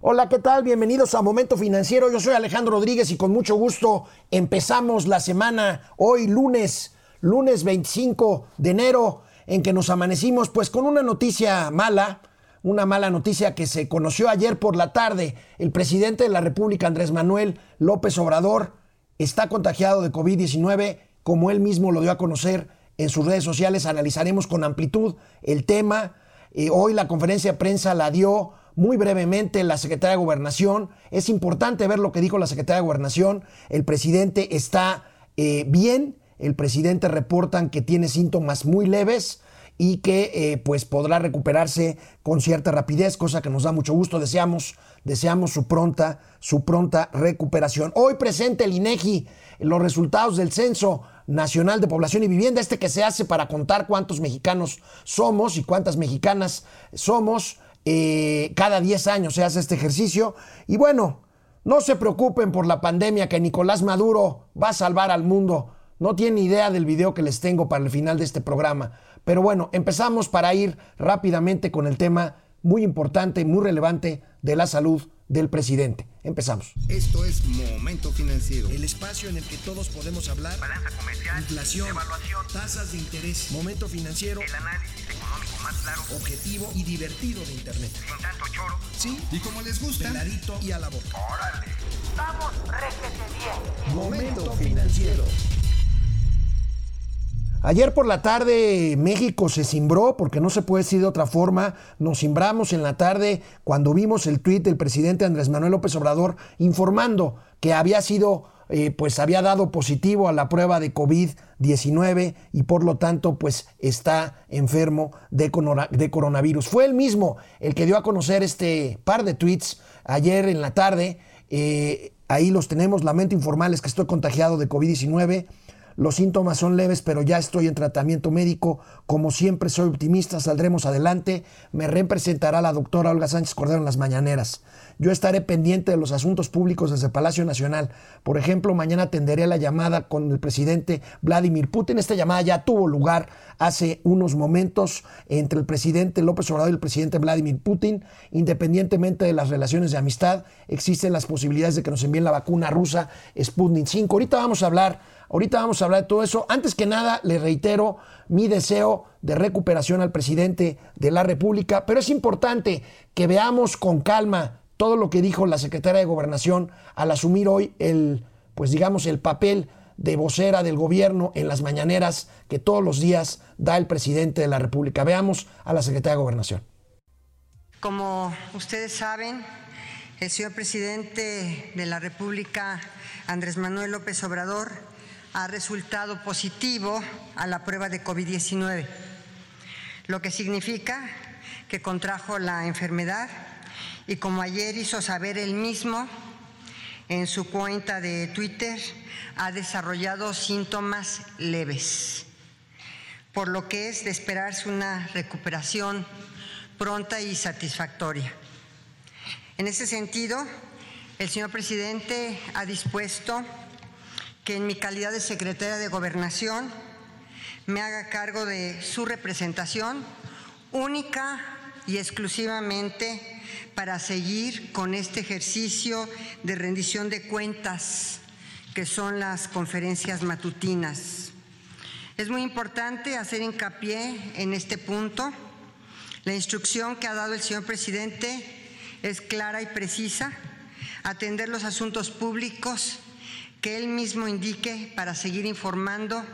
Hola, ¿qué tal? Bienvenidos a Momento Financiero. Yo soy Alejandro Rodríguez y con mucho gusto empezamos la semana hoy lunes, lunes 25 de enero, en que nos amanecimos pues con una noticia mala, una mala noticia que se conoció ayer por la tarde. El presidente de la República, Andrés Manuel López Obrador, está contagiado de COVID-19, como él mismo lo dio a conocer en sus redes sociales. Analizaremos con amplitud el tema. Eh, hoy la conferencia de prensa la dio muy brevemente la secretaria de Gobernación. Es importante ver lo que dijo la secretaria de Gobernación. El presidente está eh, bien. El presidente reportan que tiene síntomas muy leves y que eh, pues podrá recuperarse con cierta rapidez, cosa que nos da mucho gusto. Deseamos, deseamos su pronta, su pronta recuperación. Hoy presente el INEGI los resultados del Censo Nacional de Población y Vivienda, este que se hace para contar cuántos mexicanos somos y cuántas mexicanas somos. Eh, cada 10 años se hace este ejercicio. Y bueno, no se preocupen por la pandemia que Nicolás Maduro va a salvar al mundo. No tienen idea del video que les tengo para el final de este programa. Pero bueno, empezamos para ir rápidamente con el tema muy importante, muy relevante de la salud del presidente. Empezamos. Esto es Momento Financiero. El espacio en el que todos podemos hablar. Balanza comercial. Inflación. Evaluación. Tasas de interés. Momento Financiero. El análisis económico más claro. Objetivo y divertido de Internet. Sin tanto choro. Sí. Y como les gusta. Peladito y a la boca. Órale. Vamos, réjete bien. Momento Financiero. Ayer por la tarde México se cimbró, porque no se puede decir de otra forma, nos cimbramos en la tarde cuando vimos el tuit del presidente Andrés Manuel López Obrador informando que había sido, eh, pues había dado positivo a la prueba de COVID-19 y por lo tanto pues está enfermo de, de coronavirus. Fue él mismo el que dio a conocer este par de tweets ayer en la tarde. Eh, ahí los tenemos, lamento informarles que estoy contagiado de COVID-19 los síntomas son leves, pero ya estoy en tratamiento médico. Como siempre soy optimista, saldremos adelante. Me representará la doctora Olga Sánchez Cordero en las mañaneras. Yo estaré pendiente de los asuntos públicos desde Palacio Nacional. Por ejemplo, mañana atenderé la llamada con el presidente Vladimir Putin. Esta llamada ya tuvo lugar hace unos momentos entre el presidente López Obrador y el presidente Vladimir Putin. Independientemente de las relaciones de amistad, existen las posibilidades de que nos envíen la vacuna rusa Sputnik 5. Ahorita vamos a hablar Ahorita vamos a hablar de todo eso. Antes que nada, le reitero mi deseo de recuperación al presidente de la República, pero es importante que veamos con calma todo lo que dijo la secretaria de Gobernación al asumir hoy el, pues digamos, el papel de vocera del gobierno en las mañaneras que todos los días da el presidente de la República. Veamos a la secretaria de Gobernación. Como ustedes saben, el señor presidente de la República, Andrés Manuel López Obrador, ha resultado positivo a la prueba de COVID-19, lo que significa que contrajo la enfermedad y como ayer hizo saber él mismo en su cuenta de Twitter, ha desarrollado síntomas leves, por lo que es de esperarse una recuperación pronta y satisfactoria. En ese sentido, el señor presidente ha dispuesto que en mi calidad de secretaria de Gobernación me haga cargo de su representación única y exclusivamente para seguir con este ejercicio de rendición de cuentas que son las conferencias matutinas. Es muy importante hacer hincapié en este punto. La instrucción que ha dado el señor presidente es clara y precisa, atender los asuntos públicos que él mismo indique para seguir informando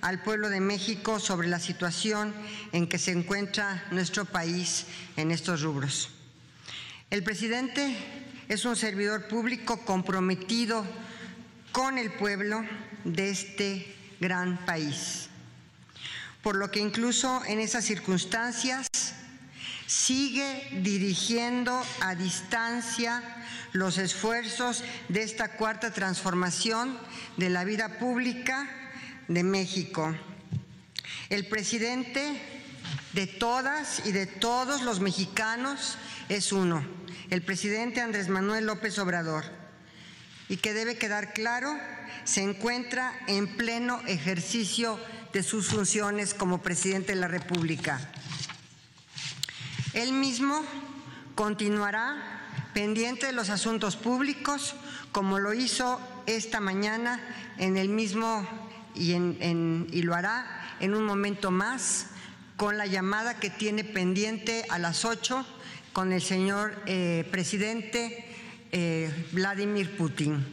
al pueblo de México sobre la situación en que se encuentra nuestro país en estos rubros. El presidente es un servidor público comprometido con el pueblo de este gran país, por lo que incluso en esas circunstancias sigue dirigiendo a distancia los esfuerzos de esta cuarta transformación de la vida pública de México. El presidente de todas y de todos los mexicanos es uno, el presidente Andrés Manuel López Obrador, y que debe quedar claro, se encuentra en pleno ejercicio de sus funciones como presidente de la República. Él mismo continuará pendiente de los asuntos públicos, como lo hizo esta mañana en el mismo y, en, y lo hará en un momento más con la llamada que tiene pendiente a las 8 con el señor eh, presidente eh, Vladimir Putin.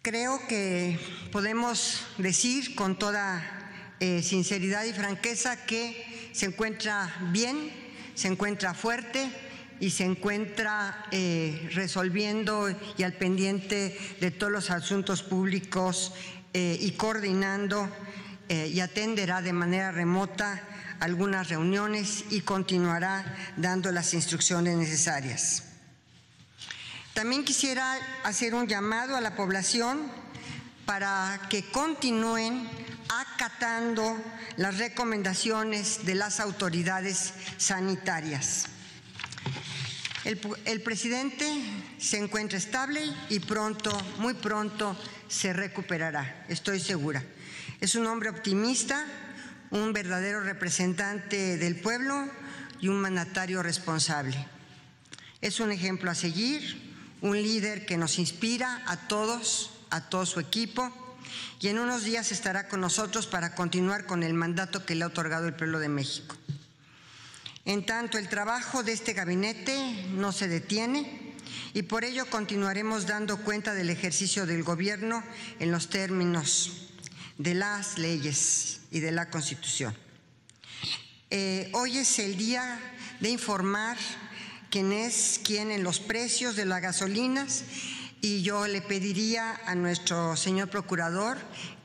Creo que podemos decir con toda eh, sinceridad y franqueza que se encuentra bien, se encuentra fuerte y se encuentra resolviendo y al pendiente de todos los asuntos públicos y coordinando y atenderá de manera remota algunas reuniones y continuará dando las instrucciones necesarias. También quisiera hacer un llamado a la población para que continúen acatando las recomendaciones de las autoridades sanitarias. El, presidente se encuentra estable y pronto, muy pronto, se recuperará, estoy segura. Es un hombre optimista, un verdadero representante del pueblo y un mandatario responsable. Es un ejemplo a seguir, un líder que nos inspira a todos, a todo su equipo, y en unos días estará con nosotros para continuar con el mandato que le ha otorgado el pueblo de México. En tanto, el trabajo de este gabinete no se detiene y por ello continuaremos dando cuenta del ejercicio del gobierno en los términos de las leyes y de la Constitución. Eh, hoy es el día de informar quién es quién en los precios de las gasolinas y yo le pediría a nuestro señor procurador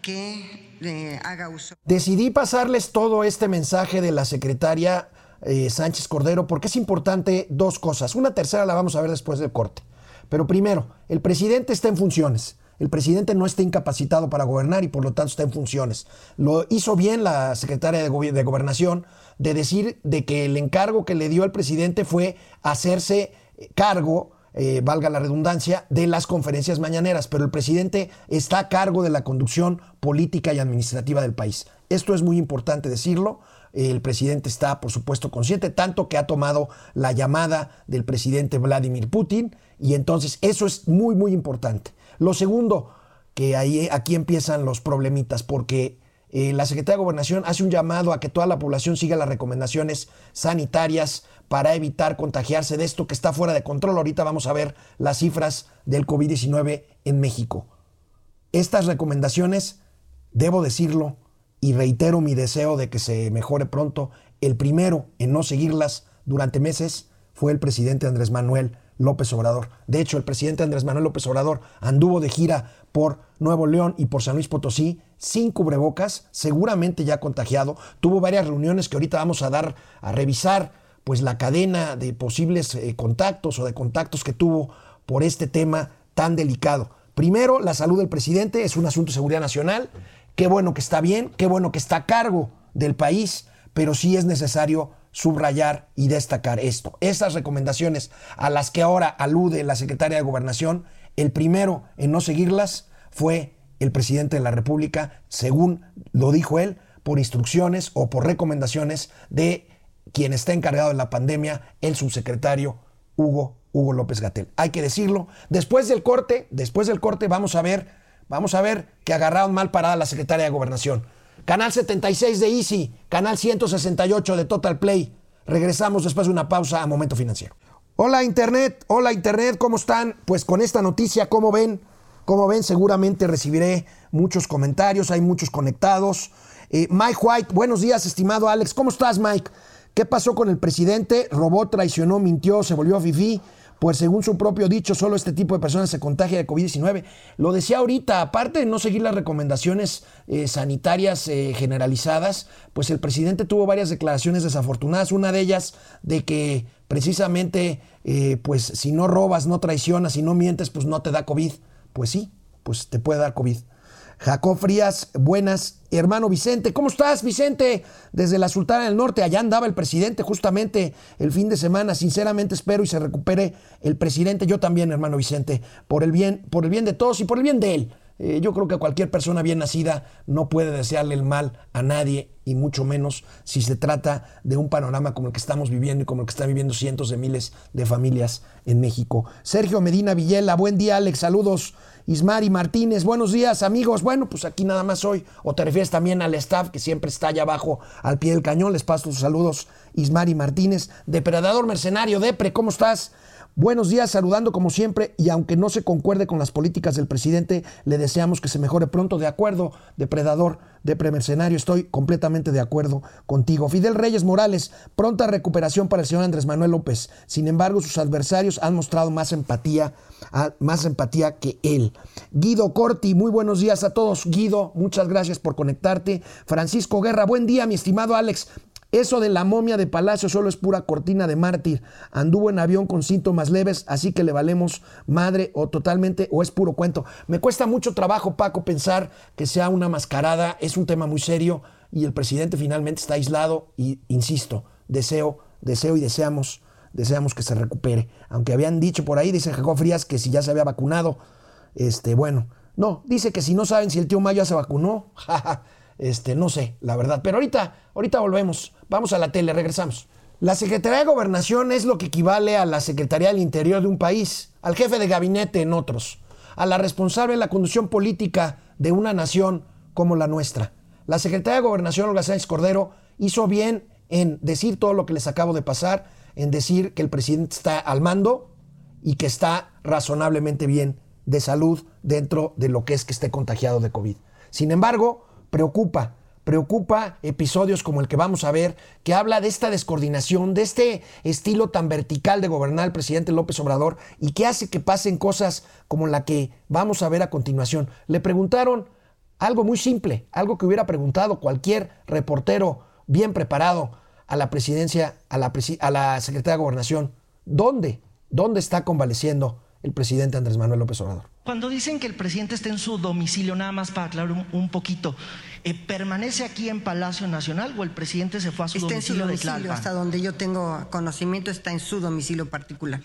que eh, haga uso. Decidí pasarles todo este mensaje de la secretaria eh, Sánchez Cordero porque es importante dos cosas. Una tercera la vamos a ver después del corte. Pero primero, el presidente está en funciones. El presidente no está incapacitado para gobernar y por lo tanto está en funciones. Lo hizo bien la secretaria de, Go de Gobernación de decir de que el encargo que le dio al presidente fue hacerse cargo eh, valga la redundancia, de las conferencias mañaneras, pero el presidente está a cargo de la conducción política y administrativa del país. Esto es muy importante decirlo. El presidente está, por supuesto, consciente, tanto que ha tomado la llamada del presidente Vladimir Putin, y entonces eso es muy, muy importante. Lo segundo, que ahí, aquí empiezan los problemitas, porque eh, la Secretaría de Gobernación hace un llamado a que toda la población siga las recomendaciones sanitarias para evitar contagiarse de esto que está fuera de control. Ahorita vamos a ver las cifras del COVID-19 en México. Estas recomendaciones, debo decirlo, y reitero mi deseo de que se mejore pronto, el primero en no seguirlas durante meses fue el presidente Andrés Manuel López Obrador. De hecho, el presidente Andrés Manuel López Obrador anduvo de gira por Nuevo León y por San Luis Potosí sin cubrebocas, seguramente ya contagiado. Tuvo varias reuniones que ahorita vamos a dar a revisar, pues la cadena de posibles eh, contactos o de contactos que tuvo por este tema tan delicado. Primero, la salud del presidente es un asunto de seguridad nacional. Qué bueno que está bien, qué bueno que está a cargo del país, pero sí es necesario subrayar y destacar esto. Esas recomendaciones a las que ahora alude la secretaria de Gobernación, el primero en no seguirlas fue el presidente de la República, según lo dijo él, por instrucciones o por recomendaciones de quien está encargado de la pandemia, el subsecretario Hugo, Hugo López Gatel. Hay que decirlo. Después del corte, después del corte vamos a ver, vamos a ver que agarraron mal parada la secretaria de Gobernación. Canal 76 de Easy, canal 168 de Total Play. Regresamos después de una pausa a Momento Financiero. Hola Internet, hola Internet, ¿cómo están? Pues con esta noticia, ¿cómo ven? Como ven, seguramente recibiré muchos comentarios, hay muchos conectados. Eh, Mike White, buenos días, estimado Alex. ¿Cómo estás, Mike? ¿Qué pasó con el presidente? Robó, traicionó, mintió, se volvió fifí. Pues según su propio dicho, solo este tipo de personas se contagia de COVID-19. Lo decía ahorita, aparte de no seguir las recomendaciones eh, sanitarias eh, generalizadas, pues el presidente tuvo varias declaraciones desafortunadas. Una de ellas de que precisamente, eh, pues si no robas, no traicionas, si no mientes, pues no te da COVID. Pues sí, pues te puede dar COVID. Jacob Frías, buenas. Hermano Vicente, ¿cómo estás, Vicente? Desde la Sultana del Norte, allá andaba el presidente justamente el fin de semana. Sinceramente espero y se recupere el presidente. Yo también, hermano Vicente, por el bien, por el bien de todos y por el bien de él. Eh, yo creo que cualquier persona bien nacida no puede desearle el mal a nadie y mucho menos si se trata de un panorama como el que estamos viviendo y como el que están viviendo cientos de miles de familias en México. Sergio Medina Villela, buen día Alex, saludos. Ismari Martínez, buenos días amigos. Bueno, pues aquí nada más hoy. O te refieres también al staff que siempre está allá abajo al pie del cañón. Les paso sus saludos, Ismari Martínez. Depredador Mercenario, Depre, ¿cómo estás? Buenos días, saludando como siempre, y aunque no se concuerde con las políticas del presidente, le deseamos que se mejore pronto. De acuerdo, depredador, de premercenario, estoy completamente de acuerdo contigo. Fidel Reyes Morales, pronta recuperación para el señor Andrés Manuel López. Sin embargo, sus adversarios han mostrado más empatía, más empatía que él. Guido Corti, muy buenos días a todos. Guido, muchas gracias por conectarte. Francisco Guerra, buen día, mi estimado Alex. Eso de la momia de Palacio solo es pura cortina de mártir. Anduvo en avión con síntomas leves, así que le valemos madre o totalmente o es puro cuento. Me cuesta mucho trabajo, Paco, pensar que sea una mascarada. Es un tema muy serio y el presidente finalmente está aislado y, insisto, deseo, deseo y deseamos, deseamos que se recupere. Aunque habían dicho por ahí, dice Jacob Frías, que si ya se había vacunado, este, bueno, no, dice que si no saben si el tío Mayo se vacunó, este, no sé, la verdad. Pero ahorita, ahorita volvemos. Vamos a la tele, regresamos. La Secretaría de Gobernación es lo que equivale a la Secretaría del Interior de un país, al jefe de gabinete en otros, a la responsable de la conducción política de una nación como la nuestra. La Secretaría de Gobernación, Olga Sánchez Cordero, hizo bien en decir todo lo que les acabo de pasar, en decir que el presidente está al mando y que está razonablemente bien de salud dentro de lo que es que esté contagiado de COVID. Sin embargo, preocupa preocupa episodios como el que vamos a ver, que habla de esta descoordinación, de este estilo tan vertical de gobernar el presidente López Obrador y que hace que pasen cosas como la que vamos a ver a continuación. Le preguntaron algo muy simple, algo que hubiera preguntado cualquier reportero bien preparado a la presidencia, a la, a la Secretaría de Gobernación. ¿Dónde? ¿Dónde está convaleciendo el presidente Andrés Manuel López Obrador? Cuando dicen que el presidente está en su domicilio, nada más para aclarar un poquito, eh, ¿Permanece aquí en Palacio Nacional o el presidente se fue a su está domicilio, en su domicilio Hasta donde yo tengo conocimiento está en su domicilio particular.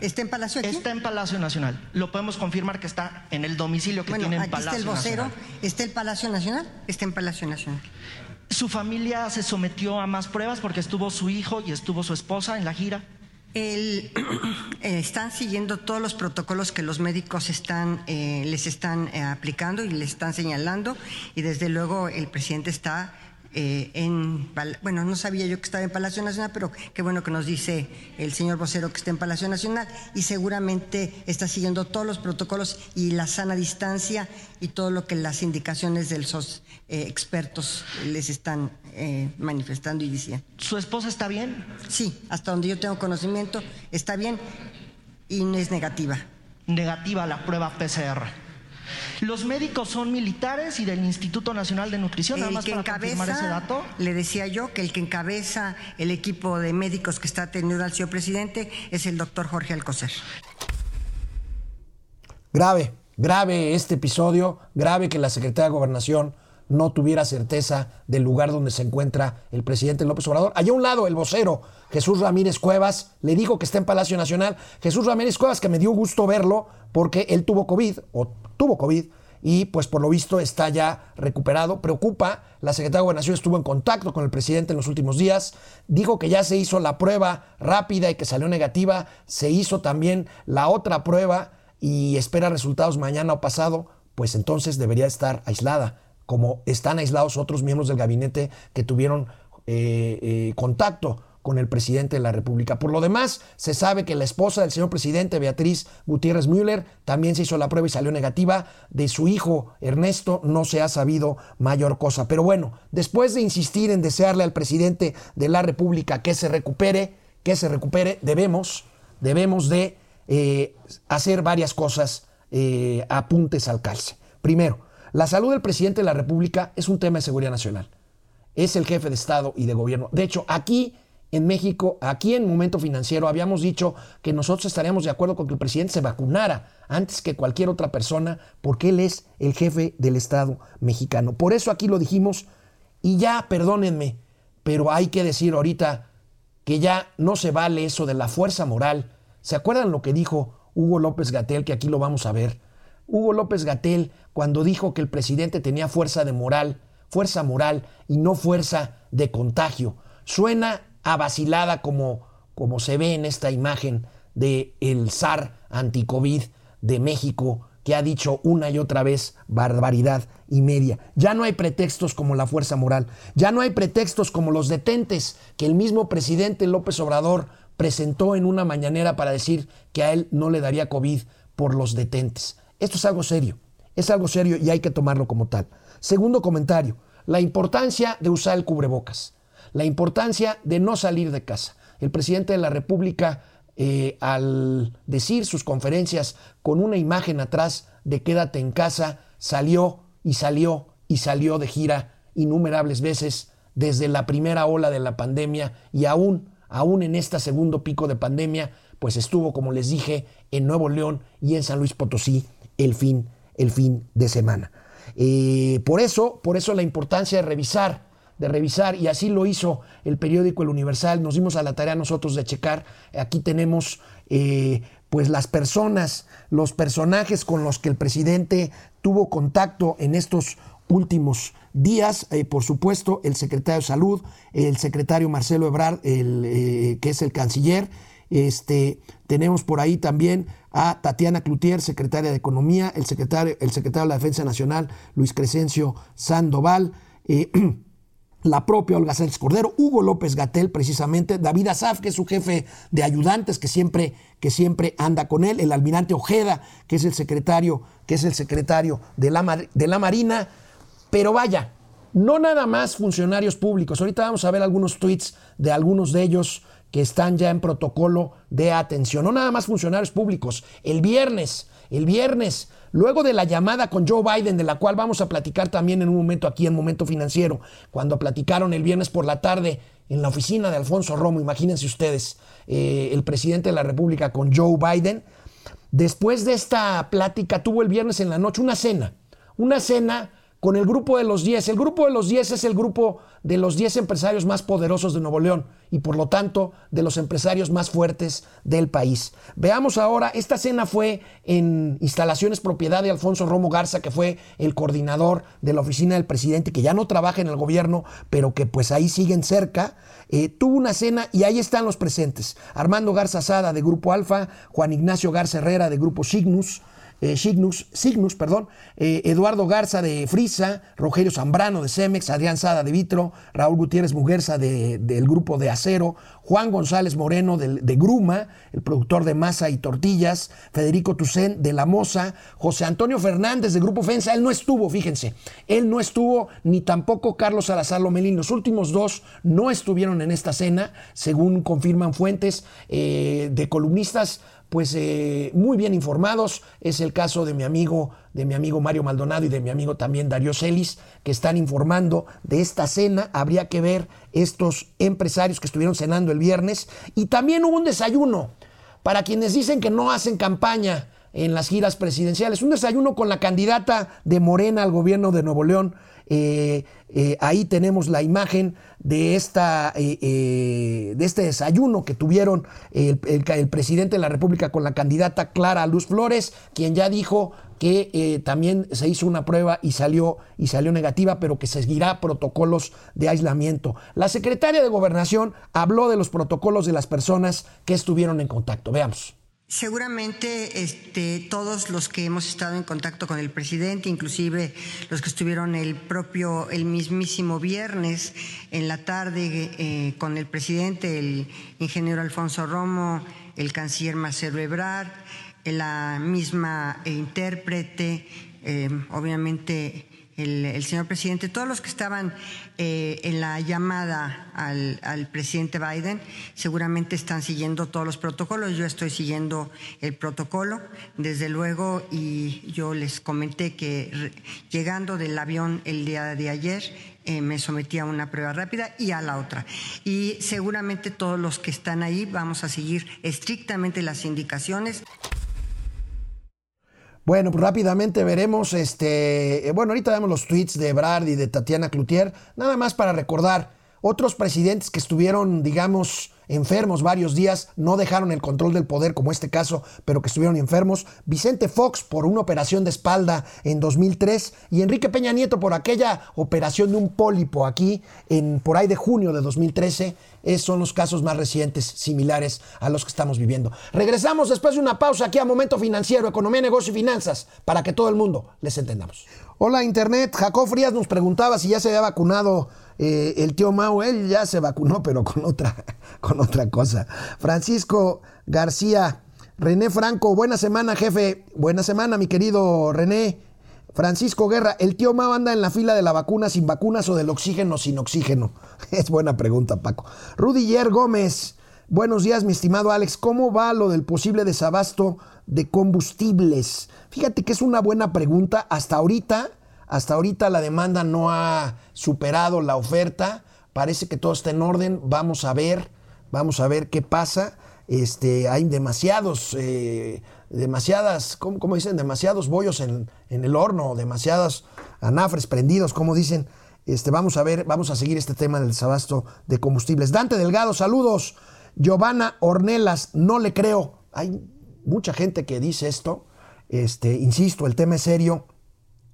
¿Está en Palacio aquí? Está en Palacio Nacional. Lo podemos confirmar que está en el domicilio que tiene en Palacio Nacional. está el vocero. ¿Está el Palacio Nacional? Está en Palacio Nacional. ¿Su familia se sometió a más pruebas porque estuvo su hijo y estuvo su esposa en la gira? El, eh, están siguiendo todos los protocolos que los médicos están, eh, les están eh, aplicando y les están señalando. Y desde luego el presidente está eh, en, bueno, no sabía yo que estaba en Palacio Nacional, pero qué bueno que nos dice el señor vocero que está en Palacio Nacional y seguramente está siguiendo todos los protocolos y la sana distancia y todo lo que las indicaciones de los eh, expertos les están eh, manifestando y diciendo. ¿Su esposa está bien? Sí, hasta donde yo tengo conocimiento, está bien y no es negativa. Negativa la prueba PCR. Los médicos son militares y del Instituto Nacional de Nutrición, nada más para confirmar ese dato. Le decía yo que el que encabeza el equipo de médicos que está atendiendo al señor presidente es el doctor Jorge Alcocer. Grave, grave este episodio, grave que la Secretaría de Gobernación no tuviera certeza del lugar donde se encuentra el presidente López Obrador. Allá a un lado, el vocero Jesús Ramírez Cuevas le dijo que está en Palacio Nacional. Jesús Ramírez Cuevas, que me dio gusto verlo porque él tuvo COVID, o tuvo COVID y pues por lo visto está ya recuperado. Preocupa, la Secretaría de Gobernación estuvo en contacto con el presidente en los últimos días, dijo que ya se hizo la prueba rápida y que salió negativa, se hizo también la otra prueba y espera resultados mañana o pasado, pues entonces debería estar aislada, como están aislados otros miembros del gabinete que tuvieron eh, eh, contacto con el presidente de la República. Por lo demás, se sabe que la esposa del señor presidente, Beatriz Gutiérrez Müller, también se hizo la prueba y salió negativa. De su hijo Ernesto no se ha sabido mayor cosa. Pero bueno, después de insistir en desearle al presidente de la República que se recupere, que se recupere, debemos, debemos de eh, hacer varias cosas eh, apuntes al calce. Primero, la salud del presidente de la República es un tema de seguridad nacional. Es el jefe de Estado y de gobierno. De hecho, aquí en México, aquí en Momento Financiero, habíamos dicho que nosotros estaríamos de acuerdo con que el presidente se vacunara antes que cualquier otra persona, porque él es el jefe del Estado mexicano. Por eso aquí lo dijimos, y ya, perdónenme, pero hay que decir ahorita que ya no se vale eso de la fuerza moral. ¿Se acuerdan lo que dijo Hugo López Gatel, que aquí lo vamos a ver? Hugo López Gatel cuando dijo que el presidente tenía fuerza de moral, fuerza moral y no fuerza de contagio. Suena a vacilada como, como se ve en esta imagen de el zar anticovid de México que ha dicho una y otra vez barbaridad y media. Ya no hay pretextos como la fuerza moral, ya no hay pretextos como los detentes que el mismo presidente López Obrador presentó en una mañanera para decir que a él no le daría COVID por los detentes. Esto es algo serio, es algo serio y hay que tomarlo como tal. Segundo comentario, la importancia de usar el cubrebocas, la importancia de no salir de casa. El presidente de la República eh, al decir sus conferencias con una imagen atrás de quédate en casa, salió y salió y salió de gira innumerables veces desde la primera ola de la pandemia y aún, aún en este segundo pico de pandemia, pues estuvo, como les dije, en Nuevo León y en San Luis Potosí el fin, el fin de semana. Eh, por eso, por eso la importancia de revisar de revisar, y así lo hizo el periódico El Universal, nos dimos a la tarea nosotros de checar, aquí tenemos eh, pues las personas, los personajes con los que el presidente tuvo contacto en estos últimos días, eh, por supuesto, el secretario de Salud, el secretario Marcelo Ebrard, el, eh, que es el canciller, este, tenemos por ahí también a Tatiana Cloutier, secretaria de Economía, el secretario, el secretario de la Defensa Nacional, Luis Crescencio Sandoval, la propia Olga Sánchez Cordero, Hugo López Gatel, precisamente, David Azaf, que es su jefe de ayudantes, que siempre, que siempre anda con él, el almirante Ojeda, que es el secretario, que es el secretario de la, de la Marina. Pero vaya, no nada más funcionarios públicos. Ahorita vamos a ver algunos tweets de algunos de ellos que están ya en protocolo de atención. No nada más funcionarios públicos. El viernes, el viernes Luego de la llamada con Joe Biden, de la cual vamos a platicar también en un momento aquí en Momento Financiero, cuando platicaron el viernes por la tarde en la oficina de Alfonso Romo, imagínense ustedes, eh, el presidente de la República con Joe Biden, después de esta plática tuvo el viernes en la noche una cena, una cena con el grupo de los 10. El grupo de los 10 es el grupo de los 10 empresarios más poderosos de Nuevo León y por lo tanto de los empresarios más fuertes del país. Veamos ahora, esta cena fue en instalaciones propiedad de Alfonso Romo Garza, que fue el coordinador de la oficina del presidente, que ya no trabaja en el gobierno, pero que pues ahí siguen cerca. Eh, tuvo una cena y ahí están los presentes. Armando Garza Sada de Grupo Alfa, Juan Ignacio Garza Herrera de Grupo Signus, eh, Signus, perdón, eh, Eduardo Garza de Frisa, Rogelio Zambrano de Cemex, Adrián Sada de Vitro, Raúl Gutiérrez Muguerza del grupo de Acero, Juan González Moreno de, de, Gruma, el productor de masa y tortillas, Federico Tucén de La Moza, José Antonio Fernández de Grupo Fensa, él no estuvo, fíjense, él no estuvo, ni tampoco Carlos Salazar Lomelín, los últimos dos no estuvieron en esta cena, según confirman fuentes eh, de columnistas pues eh, muy bien informados. Es el caso de mi amigo, de mi amigo Mario Maldonado y de mi amigo también Darío Celis, que están informando de esta cena. Habría que ver estos empresarios que estuvieron cenando el viernes. Y también hubo un desayuno para quienes dicen que no hacen campaña en las giras presidenciales. Un desayuno con la candidata de Morena al gobierno de Nuevo León, eh, eh, ahí tenemos la imagen de, esta, eh, de este desayuno que tuvieron el, presidente de la República con la candidata Clara Luz Flores, quien ya dijo que también se hizo una prueba y salió, y salió negativa, pero que seguirá protocolos de aislamiento. La secretaria de Gobernación habló de los protocolos de las personas que estuvieron en contacto. Veamos. Seguramente este, todos los que hemos estado en contacto con el presidente, inclusive los que estuvieron el propio, el mismísimo viernes en la tarde eh, con el presidente, el ingeniero Alfonso Romo, el canciller Marcelo Ebrard, la misma intérprete, eh, obviamente el, señor presidente, todos los que estaban eh, en la llamada al, presidente Biden seguramente están siguiendo todos los protocolos. Yo estoy siguiendo el protocolo, desde luego, y yo les comenté que llegando del avión el día de ayer, eh, me sometí a una prueba rápida y a la otra. Y seguramente todos los que están ahí vamos a seguir estrictamente las indicaciones. Bueno, pues rápidamente veremos, este, eh, bueno, ahorita vemos los tweets de Brad y de Tatiana Cloutier, nada más para recordar otros presidentes que estuvieron, digamos, enfermos varios días, no dejaron el control del poder como este caso, pero que estuvieron enfermos. Vicente Fox por una operación de espalda en 2003 y Enrique Peña Nieto por aquella operación de un pólipo aquí en por ahí de junio de 2013. Esos son los casos más recientes similares a los que estamos viviendo. Regresamos después de una pausa aquí a Momento Financiero, Economía, Negocio y Finanzas, para que todo el mundo les entendamos. Hola Internet, Jacob Frías nos preguntaba si ya se había vacunado eh, el tío Mau, él ya se vacunó, pero con otra, con otra cosa. Francisco García, René Franco, buena semana, jefe. Buena semana, mi querido René. Francisco Guerra, ¿el tío Mau anda en la fila de la vacuna sin vacunas o del oxígeno sin oxígeno? Es buena pregunta, Paco. Rudiger Gómez, buenos días, mi estimado Alex. ¿Cómo va lo del posible desabasto de combustibles? Fíjate que es una buena pregunta. Hasta ahorita, hasta ahorita la demanda no ha superado la oferta. Parece que todo está en orden. Vamos a ver, vamos a ver qué pasa. Este, hay demasiados, eh, demasiadas, ¿cómo, cómo, dicen? Demasiados bollos en, en, el horno, demasiados anafres prendidos, como dicen. Este, vamos a ver, vamos a seguir este tema del desabasto de combustibles. Dante Delgado, saludos. Giovanna Ornelas, no le creo. Hay mucha gente que dice esto. Este, insisto, el tema es serio.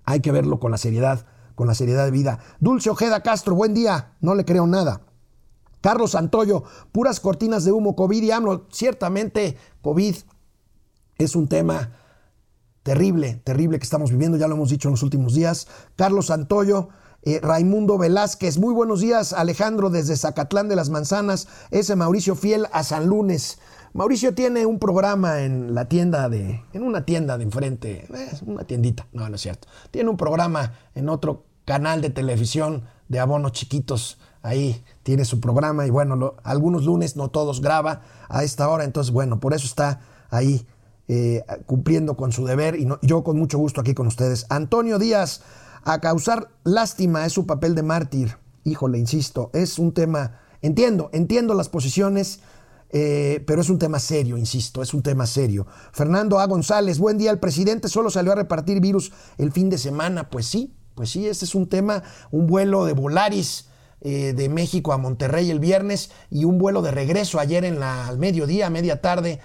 Hay que verlo con la seriedad, con la seriedad de vida. Dulce Ojeda Castro, buen día. No le creo nada. Carlos Santoyo, puras cortinas de humo, COVID y AMLO. Ciertamente, COVID es un tema terrible, terrible que estamos viviendo, ya lo hemos dicho en los últimos días. Carlos Santoyo, eh, Raimundo Velázquez, muy buenos días, Alejandro desde Zacatlán de las Manzanas, ese Mauricio Fiel a San Lunes. Mauricio tiene un programa en la tienda de, en una tienda de enfrente, eh, una tiendita, no, no es cierto. Tiene un programa en otro canal de televisión de abonos chiquitos ahí tiene su programa y bueno, algunos lunes, no todos, graba a esta hora, entonces bueno, por eso está ahí eh, cumpliendo con su deber y yo con mucho gusto aquí con ustedes. Antonio Díaz, a causar lástima es su papel de mártir, híjole, insisto, es un tema, entiendo, entiendo las posiciones, eh, pero es un tema serio, insisto, es un tema serio. Fernando A. González, buen día, el presidente solo salió a repartir virus el fin de semana, pues sí, pues sí, este es un tema, un vuelo de Volaris eh, de México a Monterrey el viernes y un vuelo de regreso ayer en la, al mediodía, media tarde,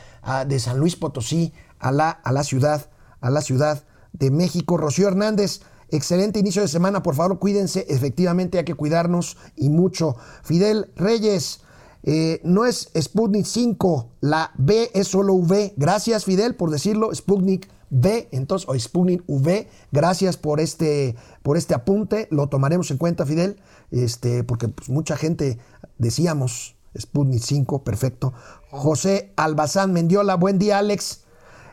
de San Luis Potosí a la, a la ciudad, a la ciudad de México. Rocío Hernández, excelente inicio de semana, por favor cuídense, efectivamente hay que cuidarnos y mucho. Fidel Reyes, eh, no es Sputnik 5, la B es solo V. Gracias Fidel por decirlo, Sputnik B, entonces, o Sputnik V. Gracias por este, por este apunte, lo tomaremos en cuenta Fidel este, porque pues, mucha gente decíamos Sputnik 5, perfecto. José Albazán Mendiola, buen día Alex.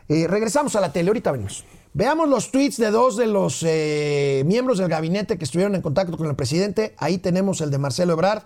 Eh, regresamos a la tele, ahorita venimos. Veamos los tweets de dos de los eh, miembros del gabinete que estuvieron en contacto con el presidente. Ahí tenemos el de Marcelo Ebrard.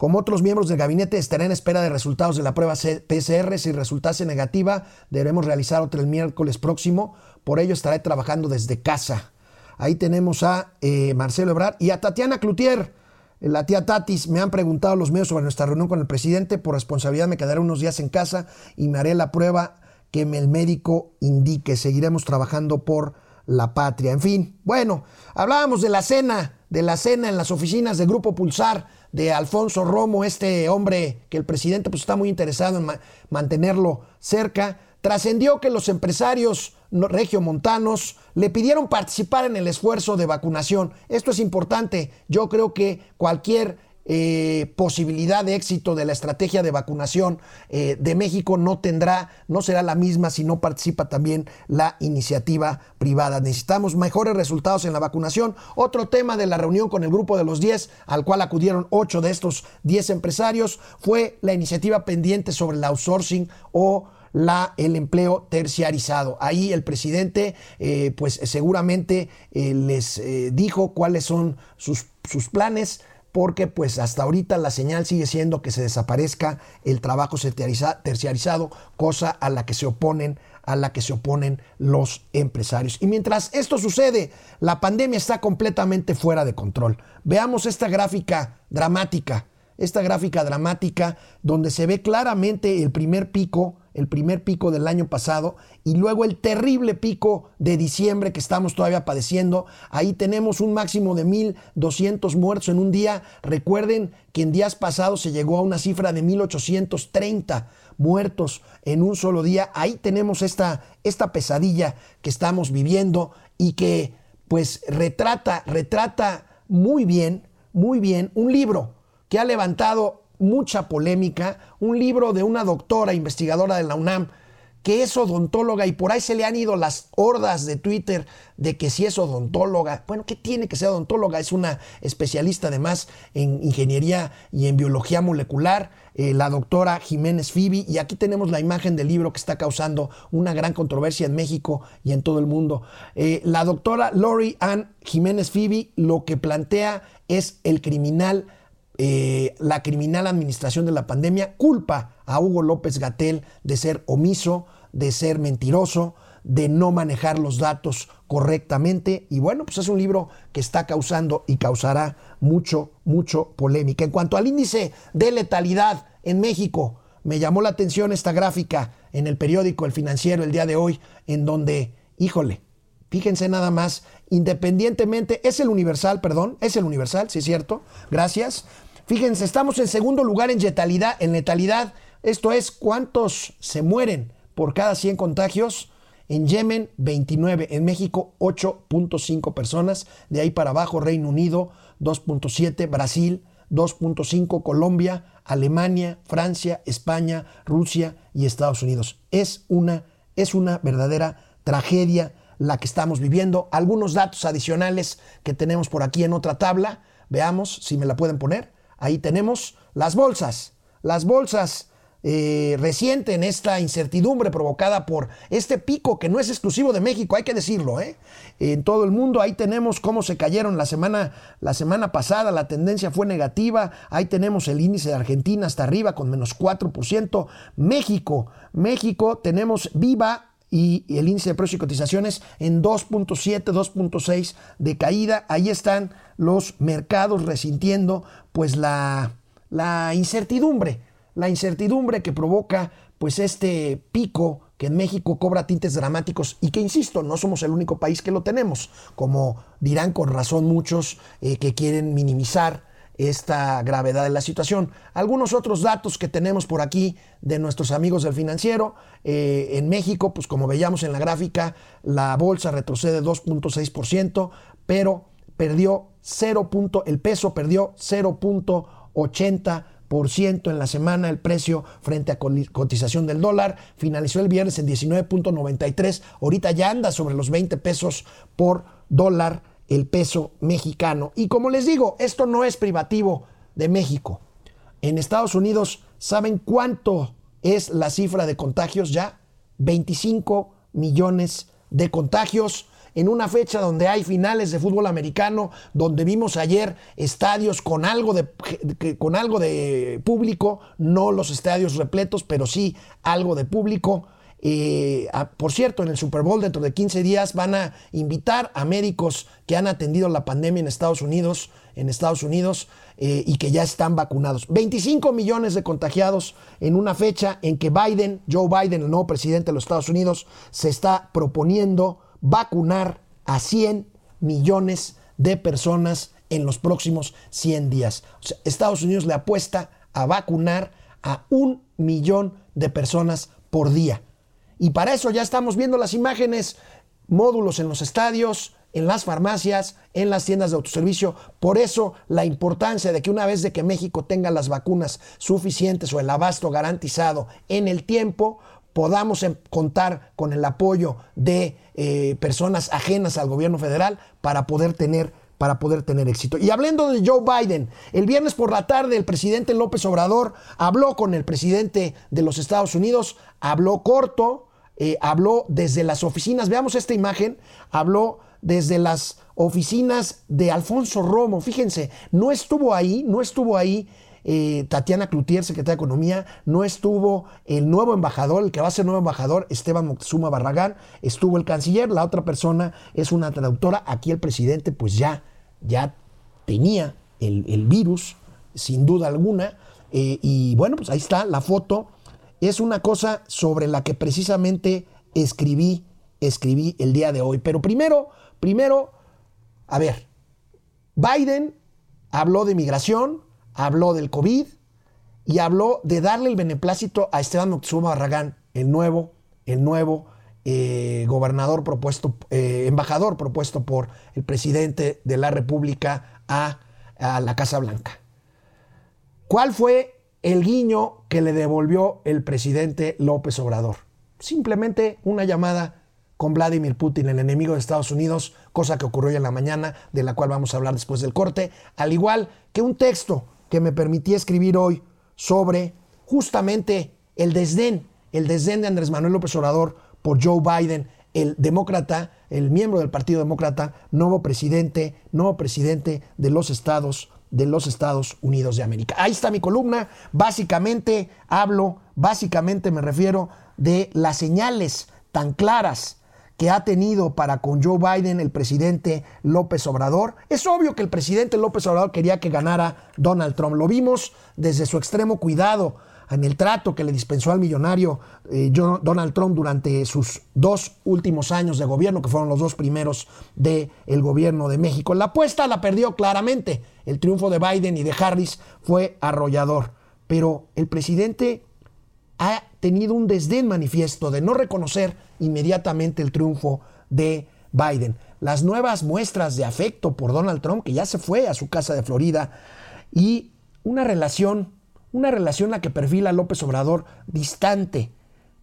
Como otros miembros del gabinete, estará en espera de resultados de la prueba PCR. Si resultase negativa, debemos realizar otra el miércoles próximo. Por ello, estaré trabajando desde casa. Ahí tenemos a eh, Marcelo Ebrard y a Tatiana Cloutier. La tía Tatis me han preguntado los medios sobre nuestra reunión con el presidente. Por responsabilidad me quedaré unos días en casa y me haré la prueba que el médico indique. Seguiremos trabajando por la patria. En fin, bueno, hablábamos de la cena, de la cena en las oficinas de Grupo Pulsar de Alfonso Romo, este hombre que el presidente pues, está muy interesado en mantenerlo cerca. Trascendió que los empresarios regiomontanos le pidieron participar en el esfuerzo de vacunación. Esto es importante. Yo creo que cualquier eh, posibilidad de éxito de la estrategia de vacunación eh, de México no tendrá, no será la misma si no participa también la iniciativa privada. Necesitamos mejores resultados en la vacunación. Otro tema de la reunión con el grupo de los 10, al cual acudieron 8 de estos 10 empresarios, fue la iniciativa pendiente sobre el outsourcing o la, el empleo terciarizado. Ahí el presidente, eh, pues seguramente les dijo cuáles son sus, sus planes porque pues hasta ahorita la señal sigue siendo que se desaparezca el trabajo terciarizado, cosa a la que se oponen a la que se oponen los empresarios. Y mientras esto sucede, la pandemia está completamente fuera de control. Veamos esta gráfica dramática, esta gráfica dramática donde se ve claramente el primer pico el primer pico del año pasado y luego el terrible pico de diciembre que estamos todavía padeciendo. Ahí tenemos un máximo de 1.200 muertos en un día. Recuerden que en días pasados se llegó a una cifra de 1.830 muertos en un solo día. Ahí tenemos esta, esta pesadilla que estamos viviendo y que pues retrata, retrata muy bien, muy bien un libro que ha levantado mucha polémica, un libro de una doctora investigadora de la UNAM que es odontóloga y por ahí se le han ido las hordas de Twitter de que si es odontóloga, bueno, ¿qué tiene que ser odontóloga? Es una especialista además en ingeniería y en biología molecular, eh, la doctora Jiménez Fibi, y aquí tenemos la imagen del libro que está causando una gran controversia en México y en todo el mundo. Eh, la doctora Lori Ann Jiménez Fibi lo que plantea es el criminal eh, la criminal administración de la pandemia culpa a Hugo López Gatel de ser omiso, de ser mentiroso, de no manejar los datos correctamente. Y bueno, pues es un libro que está causando y causará mucho, mucho polémica. En cuanto al índice de letalidad en México, me llamó la atención esta gráfica en el periódico El Financiero el día de hoy, en donde, híjole, fíjense nada más, independientemente, es el universal, perdón, es el universal, sí es cierto, gracias. Fíjense, estamos en segundo lugar en letalidad, en letalidad. Esto es cuántos se mueren por cada 100 contagios. En Yemen, 29. En México, 8.5 personas. De ahí para abajo, Reino Unido, 2.7. Brasil, 2.5. Colombia, Alemania, Francia, España, Rusia y Estados Unidos. Es una, es una verdadera tragedia la que estamos viviendo. Algunos datos adicionales que tenemos por aquí en otra tabla. Veamos si me la pueden poner. Ahí tenemos las bolsas. Las bolsas eh, resienten esta incertidumbre provocada por este pico que no es exclusivo de México, hay que decirlo. ¿eh? En todo el mundo ahí tenemos cómo se cayeron la semana, la semana pasada, la tendencia fue negativa. Ahí tenemos el índice de Argentina hasta arriba con menos 4%. México, México tenemos viva y el índice de precios y cotizaciones en 2.7, 2.6 de caída. Ahí están los mercados resintiendo pues la, la incertidumbre, la incertidumbre que provoca pues este pico que en México cobra tintes dramáticos y que, insisto, no somos el único país que lo tenemos, como dirán con razón muchos eh, que quieren minimizar esta gravedad de la situación. Algunos otros datos que tenemos por aquí de nuestros amigos del financiero. Eh, en México, pues como veíamos en la gráfica, la bolsa retrocede 2.6%, pero perdió 0. el peso perdió 0.80% en la semana el precio frente a cotización del dólar. Finalizó el viernes en 19.93. Ahorita ya anda sobre los 20 pesos por dólar el peso mexicano. Y como les digo, esto no es privativo de México. En Estados Unidos, ¿saben cuánto es la cifra de contagios ya? 25 millones de contagios en una fecha donde hay finales de fútbol americano, donde vimos ayer estadios con algo de, con algo de público, no los estadios repletos, pero sí algo de público. Eh, por cierto, en el Super Bowl dentro de 15 días van a invitar a médicos que han atendido la pandemia en Estados Unidos, en Estados Unidos eh, y que ya están vacunados. 25 millones de contagiados en una fecha en que Biden, Joe Biden, el nuevo presidente de los Estados Unidos, se está proponiendo vacunar a 100 millones de personas en los próximos 100 días. Estados Unidos le apuesta a vacunar a un millón de personas por día. Y para eso ya estamos viendo las imágenes, módulos en los estadios, en las farmacias, en las tiendas de autoservicio. Por eso la importancia de que una vez que México tenga las vacunas suficientes o el abasto garantizado en el tiempo, podamos em, contar con el apoyo de eh, personas ajenas al gobierno federal para poder tener para poder tener éxito. Y hablando de Joe Biden, el viernes por la tarde el presidente López Obrador habló con el presidente de los Estados Unidos, habló corto, eh, habló desde las oficinas, veamos esta imagen, habló desde las oficinas de Alfonso Romo. Fíjense, no estuvo ahí, no estuvo ahí eh, Tatiana Cloutier, secretaria de Economía, no estuvo el nuevo embajador, el que va a ser nuevo embajador, Esteban Moctezuma Barragán, estuvo el canciller, la otra persona es una traductora. Aquí el presidente, pues ya, ya tenía el, virus, sin duda alguna. Eh, y bueno, pues ahí está la foto es una cosa sobre la que precisamente escribí, escribí el día de hoy. Pero primero, primero, a ver, Biden habló de migración, habló del COVID y habló de darle el beneplácito a Esteban Moctezuma Barragán, el nuevo, el nuevo eh, gobernador propuesto, eh, embajador propuesto por el presidente de la República a, a la Casa Blanca. ¿Cuál fue el guiño que le devolvió el presidente López Obrador? Simplemente una llamada con Vladimir Putin, el enemigo de Estados Unidos, cosa que ocurrió hoy en la mañana, de la cual vamos a hablar después del corte, al igual que un texto que me permití escribir hoy sobre justamente el desdén, el desdén de Andrés Manuel López Obrador por Joe Biden, el demócrata, el miembro del Partido Demócrata, nuevo presidente, nuevo presidente de los Estados de los Estados Unidos de América. Ahí está mi columna. Básicamente hablo, básicamente me refiero de las señales tan claras que ha tenido para con Joe Biden el presidente López Obrador. Es obvio que el presidente López Obrador quería que ganara Donald Trump. Lo vimos desde su extremo cuidado en el trato que le dispensó al millonario eh, Donald Trump durante sus dos últimos años de gobierno, que fueron los dos primeros del el gobierno de México. La apuesta la perdió claramente. El triunfo de Biden y de Harris fue arrollador. Pero el presidente ha tenido un desdén manifiesto de no reconocer inmediatamente el triunfo de Biden. Las nuevas muestras de afecto por Donald Trump, que ya se fue a su casa de Florida, y una relación, una relación la que perfila López Obrador distante,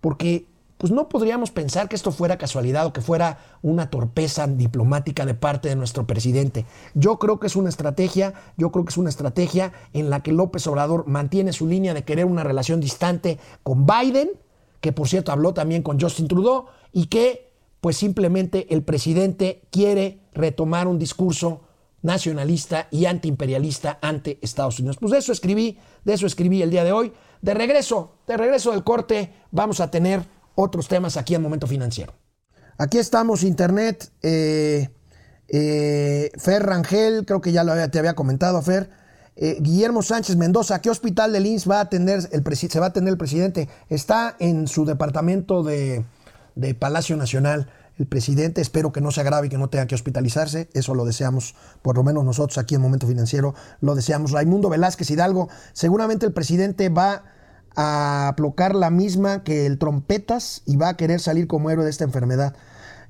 porque pues no podríamos pensar que esto fuera casualidad o que fuera una torpeza diplomática de parte de nuestro presidente. Yo creo que es una estrategia, yo creo que es una estrategia en la que López Obrador mantiene su línea de querer una relación distante con Biden, que por cierto habló también con Justin Trudeau, y que pues simplemente el presidente quiere retomar un discurso nacionalista y antiimperialista ante Estados Unidos. Pues de eso escribí, de eso escribí el día de hoy. De regreso, de regreso del corte, vamos a tener otros temas aquí en Momento Financiero. Aquí estamos, Internet. Eh, eh, Fer Rangel, creo que ya lo te había comentado, Fer. Eh, Guillermo Sánchez Mendoza, ¿qué hospital del INS va a atender el se va a atender el presidente? Está en su departamento de, de Palacio Nacional el presidente. Espero que no se agrave y que no tenga que hospitalizarse. Eso lo deseamos, por lo menos nosotros aquí en Momento Financiero, lo deseamos. Raimundo Velázquez Hidalgo, seguramente el presidente va a aplocar la misma que el trompetas y va a querer salir como héroe de esta enfermedad.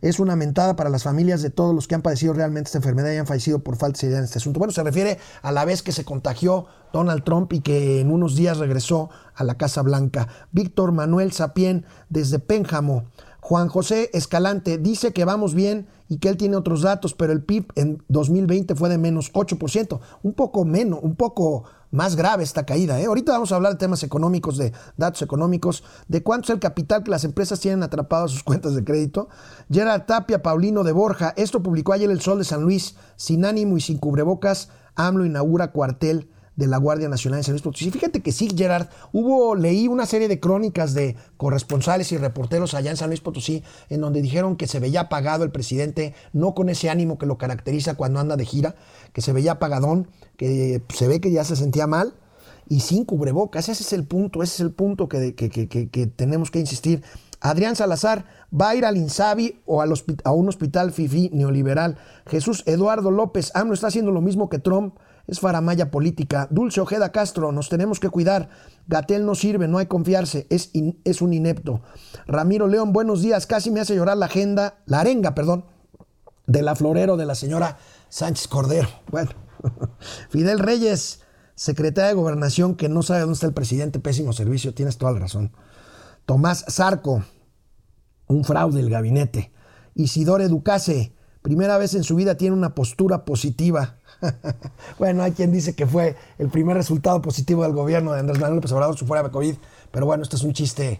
Es una mentada para las familias de todos los que han padecido realmente esta enfermedad y han fallecido por falta de idea en este asunto. Bueno, se refiere a la vez que se contagió Donald Trump y que en unos días regresó a la Casa Blanca. Víctor Manuel Sapien desde Pénjamo. Juan José Escalante dice que vamos bien y que él tiene otros datos, pero el PIB en 2020 fue de menos 8%, un poco menos, un poco más grave esta caída. ¿eh? Ahorita vamos a hablar de temas económicos, de datos económicos, de cuánto es el capital que las empresas tienen atrapado a sus cuentas de crédito. Gerard Tapia, Paulino de Borja, esto publicó ayer el Sol de San Luis, sin ánimo y sin cubrebocas, AMLO inaugura cuartel de la Guardia Nacional de San Luis Potosí. Fíjate que sí, Gerard, hubo, leí una serie de crónicas de corresponsales y reporteros allá en San Luis Potosí, en donde dijeron que se veía apagado el presidente, no con ese ánimo que lo caracteriza cuando anda de gira, que se veía apagadón, que se ve que ya se sentía mal, y sin cubrebocas. Ese es el punto, ese es el punto que, que, tenemos que insistir. Adrián Salazar va a ir al Insabi o al a un hospital FIFI neoliberal. Jesús Eduardo López, AMLO está haciendo lo mismo que Trump es faramaya política. Dulce Ojeda Castro, nos tenemos que cuidar. Gatel no sirve, no hay confiarse, es, es un inepto. Ramiro León, buenos días. Casi me hace llorar la agenda, la arenga, perdón, de la florero de la señora Sánchez Cordero. Bueno, Fidel Reyes, secretaria de Gobernación, que no sabe dónde está el presidente, pésimo servicio, tienes toda la razón. Tomás Zarco, un fraude del gabinete. Isidore Ducase, primera vez en su vida tiene una postura positiva. bueno, hay quien dice que fue el primer resultado positivo del gobierno de Andrés Manuel López Obrador, su fuera de COVID, pero bueno, esto es un chiste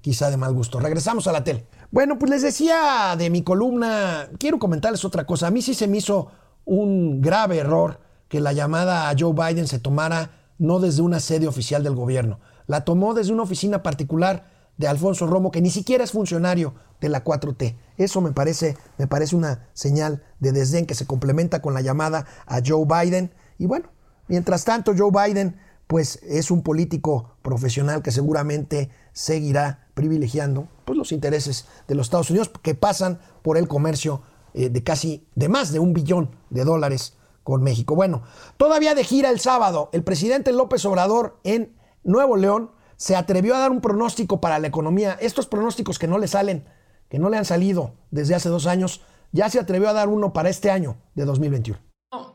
quizá de mal gusto. Regresamos a la tele. Bueno, pues les decía de mi columna, quiero comentarles otra cosa. A mí sí se me hizo un grave error que la llamada a Joe Biden se tomara no desde una sede oficial del gobierno, la tomó desde una oficina particular de Alfonso Romo, que ni siquiera es funcionario de la 4T. Eso me parece, me parece una señal de desdén que se complementa con la llamada a Joe Biden. Y bueno, mientras tanto, Joe Biden, pues es un político profesional que seguramente seguirá privilegiando pues, los intereses de los Estados Unidos que pasan por el comercio eh, de casi, de más de un billón de dólares con México. Bueno, todavía de gira el sábado, el presidente López Obrador en Nuevo León se atrevió a dar un pronóstico para la economía. Estos pronósticos que no le salen, que no le han salido desde hace dos años, ya se atrevió a dar uno para este año de 2021.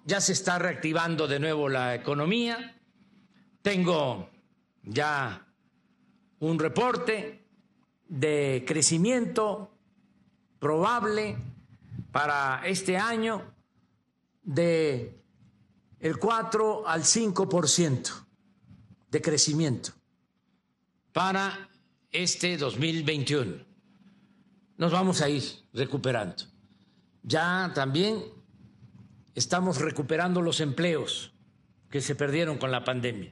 Ya se está reactivando de nuevo la economía. Tengo ya un reporte de crecimiento probable para este año de el 4 al 5% de crecimiento para este 2021. Nos vamos a ir recuperando. Ya también estamos recuperando los empleos que se perdieron con la pandemia.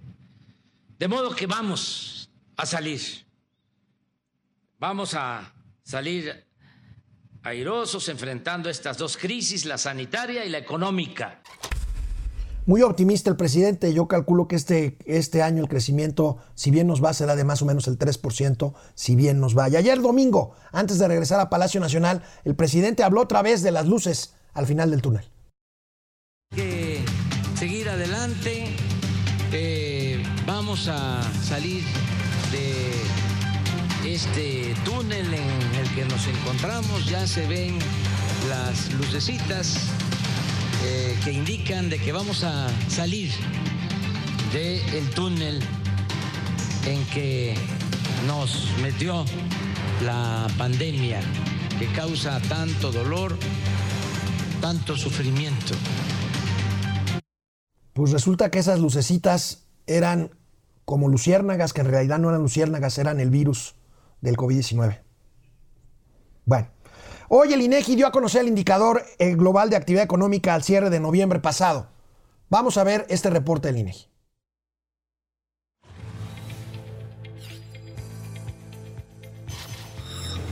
De modo que vamos a salir. Vamos a salir airosos enfrentando estas dos crisis, la sanitaria y la económica. Muy optimista el presidente, yo calculo que este, este año el crecimiento, si bien nos va, será de más o menos el 3%, si bien nos va. Y ayer domingo, antes de regresar a Palacio Nacional, el presidente habló otra vez de las luces al final del túnel. Que seguir adelante, vamos a salir de este túnel en el que nos encontramos, ya se ven las lucecitas eh, que indican de que vamos a salir del túnel en que nos metió la pandemia que causa tanto dolor, tanto sufrimiento. Pues resulta que esas lucecitas eran como luciérnagas, que en realidad no eran luciérnagas, eran el virus del COVID-19. Bueno, Hoy el INEGI dio a conocer el indicador eh, global de actividad económica al cierre de noviembre pasado. Vamos a ver este reporte del INEGI.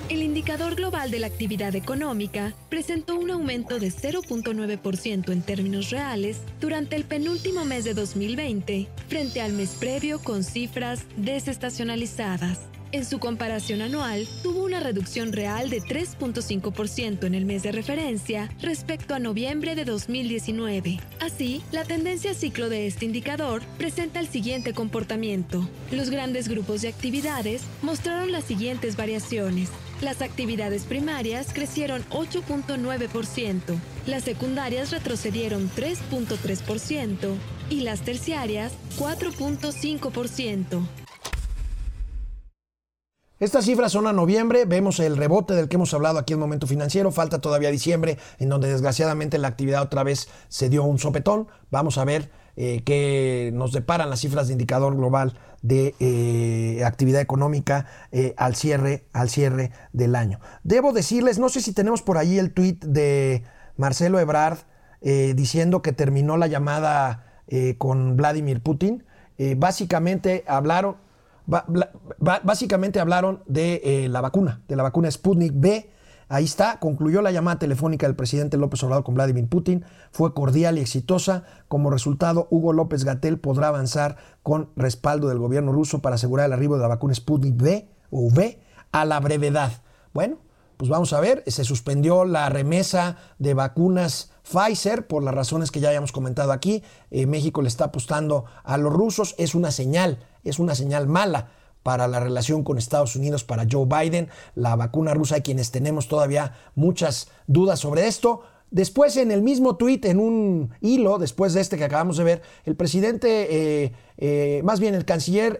El indicador global de la actividad económica presentó un aumento de 0.9% en términos reales durante el penúltimo mes de 2020 frente al mes previo con cifras desestacionalizadas. En su comparación anual, tuvo una reducción real de 3.5% en el mes de referencia respecto a noviembre de 2019. Así, la tendencia ciclo de este indicador presenta el siguiente comportamiento. Los grandes grupos de actividades mostraron las siguientes variaciones. Las actividades primarias crecieron 8.9%, las secundarias retrocedieron 3.3% y las terciarias 4.5%. Estas cifras son a noviembre, vemos el rebote del que hemos hablado aquí en Momento Financiero, falta todavía diciembre, en donde desgraciadamente la actividad otra vez se dio un sopetón. Vamos a ver eh, qué nos deparan las cifras de indicador global de eh, actividad económica eh, al, cierre, al cierre del año. Debo decirles, no sé si tenemos por ahí el tuit de Marcelo Ebrard diciendo que terminó la llamada con Vladimir Putin. básicamente hablaron básicamente hablaron de eh, la vacuna, de la vacuna Sputnik B. Ahí está, concluyó la llamada telefónica del presidente López Obrador con Vladimir Putin, fue cordial y exitosa. Como resultado, Hugo López Gatel podrá avanzar con respaldo del gobierno ruso para asegurar el arribo de la vacuna Sputnik B o V a la brevedad. Bueno, pues vamos a ver, se suspendió la remesa de vacunas Pfizer por las razones que ya habíamos comentado aquí. Eh, México le está apostando a los rusos, es una señal, es una señal mala para la relación con Estados Unidos, para Joe Biden, la vacuna rusa, hay quienes tenemos todavía muchas dudas sobre esto. Después, en el mismo tuit, en un hilo, después de este que acabamos de ver, el presidente, eh, eh, más bien el canciller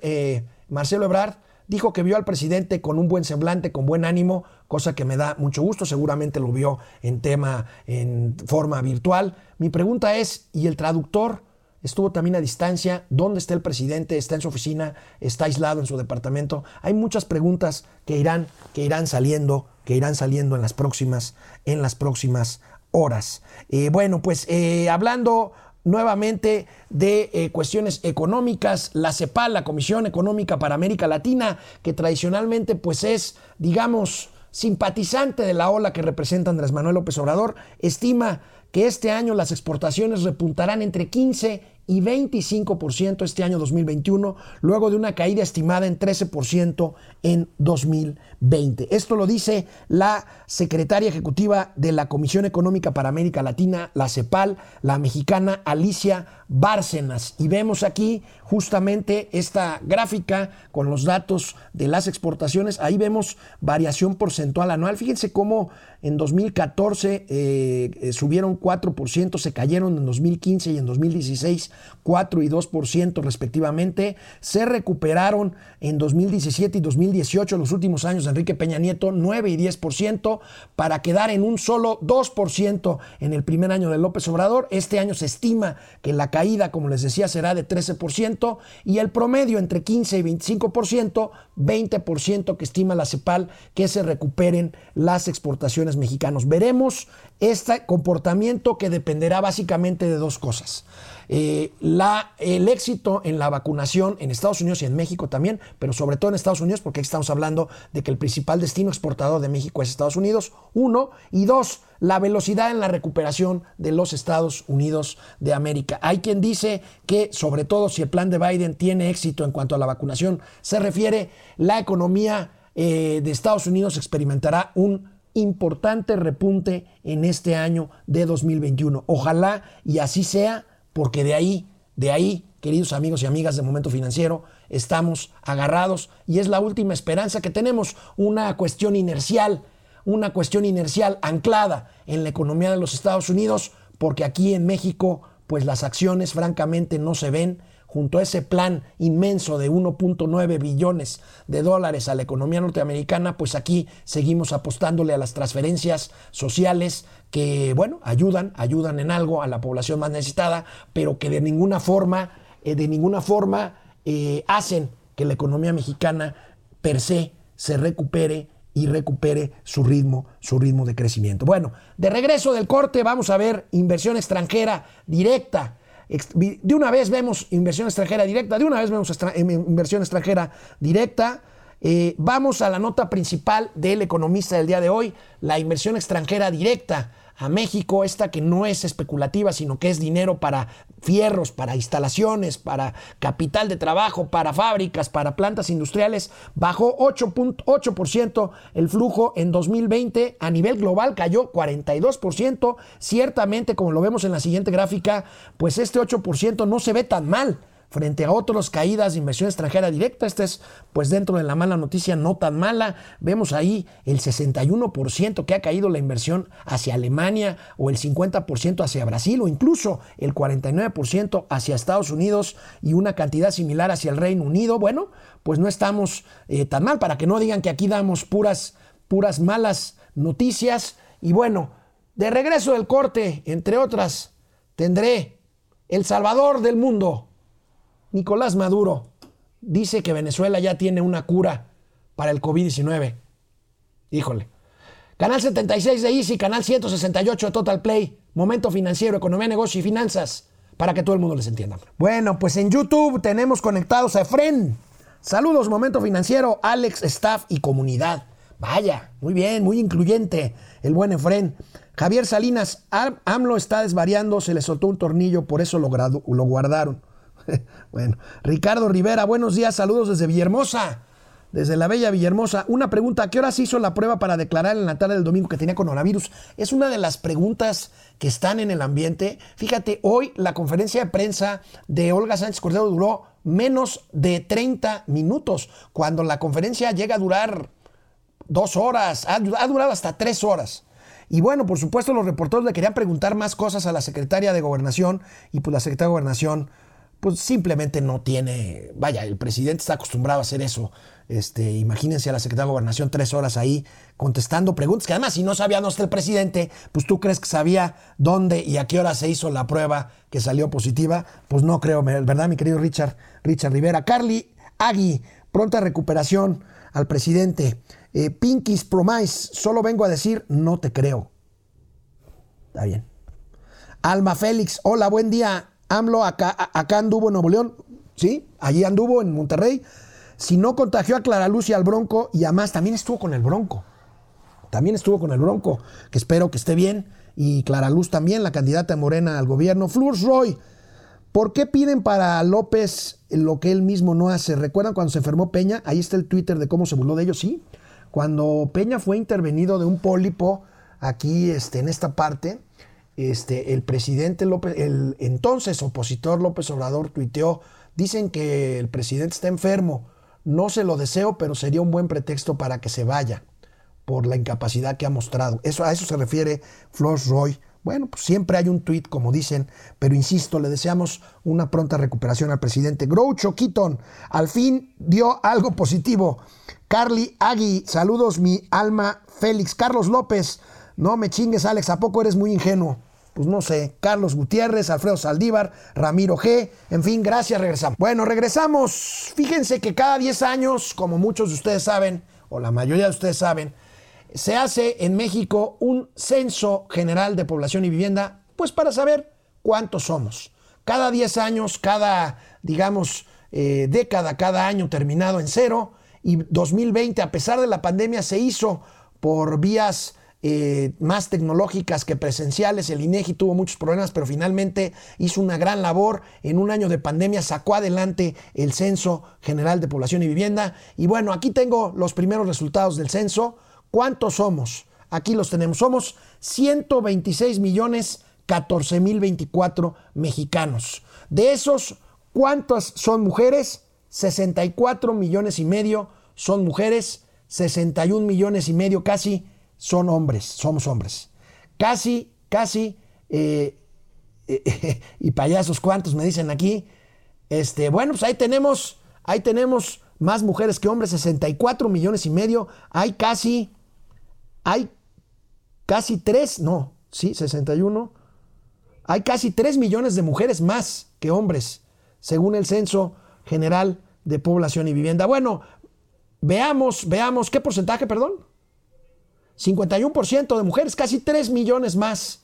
Marcelo Ebrard, dijo que vio al presidente con un buen semblante, con buen ánimo, cosa que me da mucho gusto, seguramente lo vio en tema, en forma virtual. Mi pregunta es, ¿y el traductor? Estuvo también a distancia. ¿Dónde está el presidente? ¿Está en su oficina? ¿Está aislado en su departamento? Hay muchas preguntas que irán, que irán saliendo, que irán saliendo en las próximas, en las próximas horas. Eh, bueno, pues eh, hablando nuevamente de eh, cuestiones económicas, la CEPAL, la Comisión Económica para América Latina, que tradicionalmente pues es, digamos, simpatizante de la ola que representa Andrés Manuel López Obrador, estima que este año las exportaciones repuntarán entre 15 y 25% este año 2021, luego de una caída estimada en 13% en 2020. Esto lo dice la secretaria ejecutiva de la Comisión Económica para América Latina, la CEPAL, la mexicana Alicia Bárcenas. Y vemos aquí justamente esta gráfica con los datos de las exportaciones. Ahí vemos variación porcentual anual. Fíjense cómo en 2014 eh, eh, subieron 4%, se cayeron en 2015 y en 2016 4 y 2% respectivamente. Se recuperaron en 2017 y 2018, los últimos años de Enrique Peña Nieto, 9 y 10%, para quedar en un solo 2% en el primer año de López Obrador. Este año se estima que la caída, como les decía, será de 13% y el promedio entre 15 y 25%, 20% que estima la CEPAL que se recuperen las exportaciones mexicanas. Veremos este comportamiento que dependerá básicamente de dos cosas. Eh, la, el éxito en la vacunación en Estados Unidos y en México también, pero sobre todo en Estados Unidos, porque aquí estamos hablando de que el principal destino exportador de México es Estados Unidos, uno, y dos, la velocidad en la recuperación de los Estados Unidos de América. Hay quien dice que, sobre todo si el plan de Biden tiene éxito en cuanto a la vacunación se refiere, la economía eh, de Estados Unidos experimentará un importante repunte en este año de 2021. Ojalá y así sea porque de ahí, de ahí, queridos amigos y amigas de Momento Financiero, estamos agarrados y es la última esperanza que tenemos, una cuestión inercial, una cuestión inercial anclada en la economía de los Estados Unidos, porque aquí en México, pues las acciones francamente no se ven, junto a ese plan inmenso de 1.9 billones de dólares a la economía norteamericana, pues aquí seguimos apostándole a las transferencias sociales que, bueno, ayudan, ayudan en algo a la población más necesitada, pero que de ninguna forma, eh, de ninguna forma eh, hacen que la economía mexicana per se se recupere y recupere su ritmo, su ritmo de crecimiento. Bueno, de regreso del corte vamos a ver inversión extranjera directa de una vez vemos inversión extranjera directa, de una vez vemos em, inversión extranjera directa. Eh, vamos a la nota principal del economista del día de hoy, la inversión extranjera directa a México, esta que no es especulativa, sino que es dinero para fierros, para instalaciones, para capital de trabajo, para fábricas, para plantas industriales, bajó 8.8% el flujo en 2020, a nivel global cayó 42%, ciertamente como lo vemos en la siguiente gráfica, pues este 8% no se ve tan mal frente a otros caídas de inversión extranjera directa. Esta es, pues dentro de la mala noticia, no tan mala. Vemos ahí el 61% que ha caído la inversión hacia Alemania o el 50% hacia Brasil o incluso el 49% hacia Estados Unidos y una cantidad similar hacia el Reino Unido. Bueno, pues no estamos eh, tan mal para que no digan que aquí damos puras, puras malas noticias. Y bueno, de regreso del corte, entre otras, tendré El Salvador del mundo Nicolás Maduro dice que Venezuela ya tiene una cura para el COVID-19. Híjole. Canal 76 de Easy, canal 168 de Total Play, Momento Financiero, Economía, Negocio y Finanzas, para que todo el mundo les entienda. Bueno, pues en YouTube tenemos conectados a Efren. Saludos, Momento Financiero, Alex, staff y comunidad. Vaya, muy bien, muy incluyente el buen Efren. Javier Salinas, AMLO está desvariando, se le soltó un tornillo, por eso lo, lo guardaron. bueno, Ricardo Rivera, buenos días, saludos desde Villahermosa, desde la bella Villahermosa. Una pregunta, ¿a qué hora se hizo la prueba para declarar en la tarde del domingo que tenía coronavirus? Es una de las preguntas que están en el ambiente. Fíjate, hoy la conferencia de prensa de Olga Sánchez Cordero duró menos de 30 minutos, cuando la conferencia llega a durar dos horas, ha, ha durado hasta tres horas. Y bueno, por supuesto, los reporteros le querían preguntar más cosas a la secretaria de Gobernación y pues la secretaria de Gobernación pues simplemente no tiene, vaya, el presidente está acostumbrado a hacer eso. Este, imagínense a la secretaria de Gobernación tres horas ahí contestando preguntas, que además si no sabía dónde está el presidente, pues tú crees que sabía dónde y a qué hora se hizo la prueba que salió positiva, pues no creo, ¿verdad, mi querido Richard, Richard Rivera? Carly Agui, pronta recuperación al presidente. Eh, Pinkies Promise, solo vengo a decir, no te creo. Está bien. Alma Félix, hola, buen día. AMLO acá, acá anduvo en Nuevo León, ¿sí? Allí anduvo en Monterrey. Si no contagió a Clara Luz y al Bronco, y además también estuvo con el Bronco. También estuvo con el Bronco, que espero que esté bien. Y Clara Luz también, la candidata Morena al gobierno. Flurs Roy, ¿Por qué piden para López lo que él mismo no hace? ¿Recuerdan cuando se enfermó Peña? Ahí está el Twitter de cómo se burló de ellos, sí. Cuando Peña fue intervenido de un pólipo aquí este, en esta parte, este, el presidente López, el entonces opositor López Obrador tuiteó, dicen que el presidente está enfermo, no se lo deseo, pero sería un buen pretexto para que se vaya por la incapacidad que ha mostrado. Eso, a eso se refiere Flores Roy. Bueno, pues siempre hay un tuit, como dicen, pero insisto, le deseamos una pronta recuperación al presidente. Groucho Keaton al fin dio algo positivo. Carly Agui, saludos mi alma Félix. Carlos López, no me chingues Alex, ¿a poco eres muy ingenuo? Pues no sé, Carlos Gutiérrez, Alfredo Saldívar, Ramiro G, en fin, gracias, regresamos. Bueno, regresamos. Fíjense que cada 10 años, como muchos de ustedes saben, o la mayoría de ustedes saben, se hace en México un censo general de población y vivienda, pues para saber cuántos somos. Cada 10 años, cada, digamos, eh, década, cada año terminado en cero, y 2020, a pesar de la pandemia, se hizo por vías eh, más tecnológicas que presenciales. El INEGI tuvo muchos problemas, pero finalmente hizo una gran labor. En un año de pandemia sacó adelante el Censo General de Población y Vivienda. Y bueno, aquí tengo los primeros resultados del censo. ¿Cuántos somos? Aquí los tenemos. Somos 126 millones 14 mil 24 mexicanos. De esos, ¿cuántas son mujeres? 64 millones y medio son mujeres, 61 millones y medio casi son hombres, somos hombres. Casi, casi, eh, eh, y payasos, ¿cuántos me dicen aquí? Este, bueno, pues ahí tenemos, ahí tenemos más mujeres que hombres, 64 millones y medio. Hay casi, hay casi 3, no, sí, 61. Hay casi 3 millones de mujeres más que hombres, según el censo general de población y vivienda. Bueno, veamos, veamos, ¿qué porcentaje, perdón? 51% de mujeres, casi 3 millones más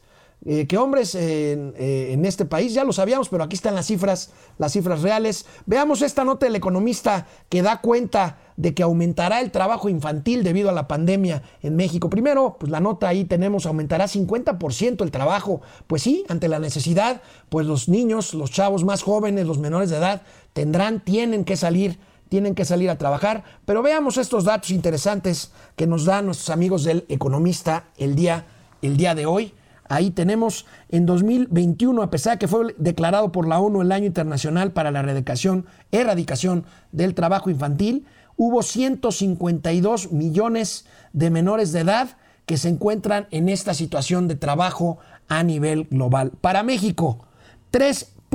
eh, que hombres en, eh, en, este país. Ya lo sabíamos, pero aquí están las cifras, las cifras reales. Veamos esta nota del economista que da cuenta de que aumentará el trabajo infantil debido a la pandemia en México. Primero, pues la nota ahí tenemos, aumentará 50% el trabajo. Pues sí, ante la necesidad, pues los niños, los chavos más jóvenes, los menores de edad, tendrán, tienen que salir tienen que salir a trabajar. Pero veamos estos datos interesantes que nos dan nuestros amigos del economista el día, el día de hoy. Ahí tenemos en 2021, a pesar de que fue declarado por la ONU el Año Internacional para la Erradicación, erradicación del Trabajo Infantil, hubo 152 millones de menores de edad que se encuentran en esta situación de trabajo a nivel global. Para México,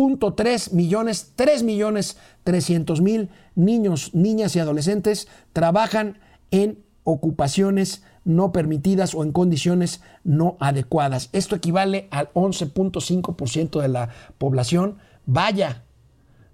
3.3 millones, 3 millones 300 mil niños, niñas y adolescentes trabajan en ocupaciones no permitidas o en condiciones no adecuadas. Esto equivale al 11.5% de la población. Vaya,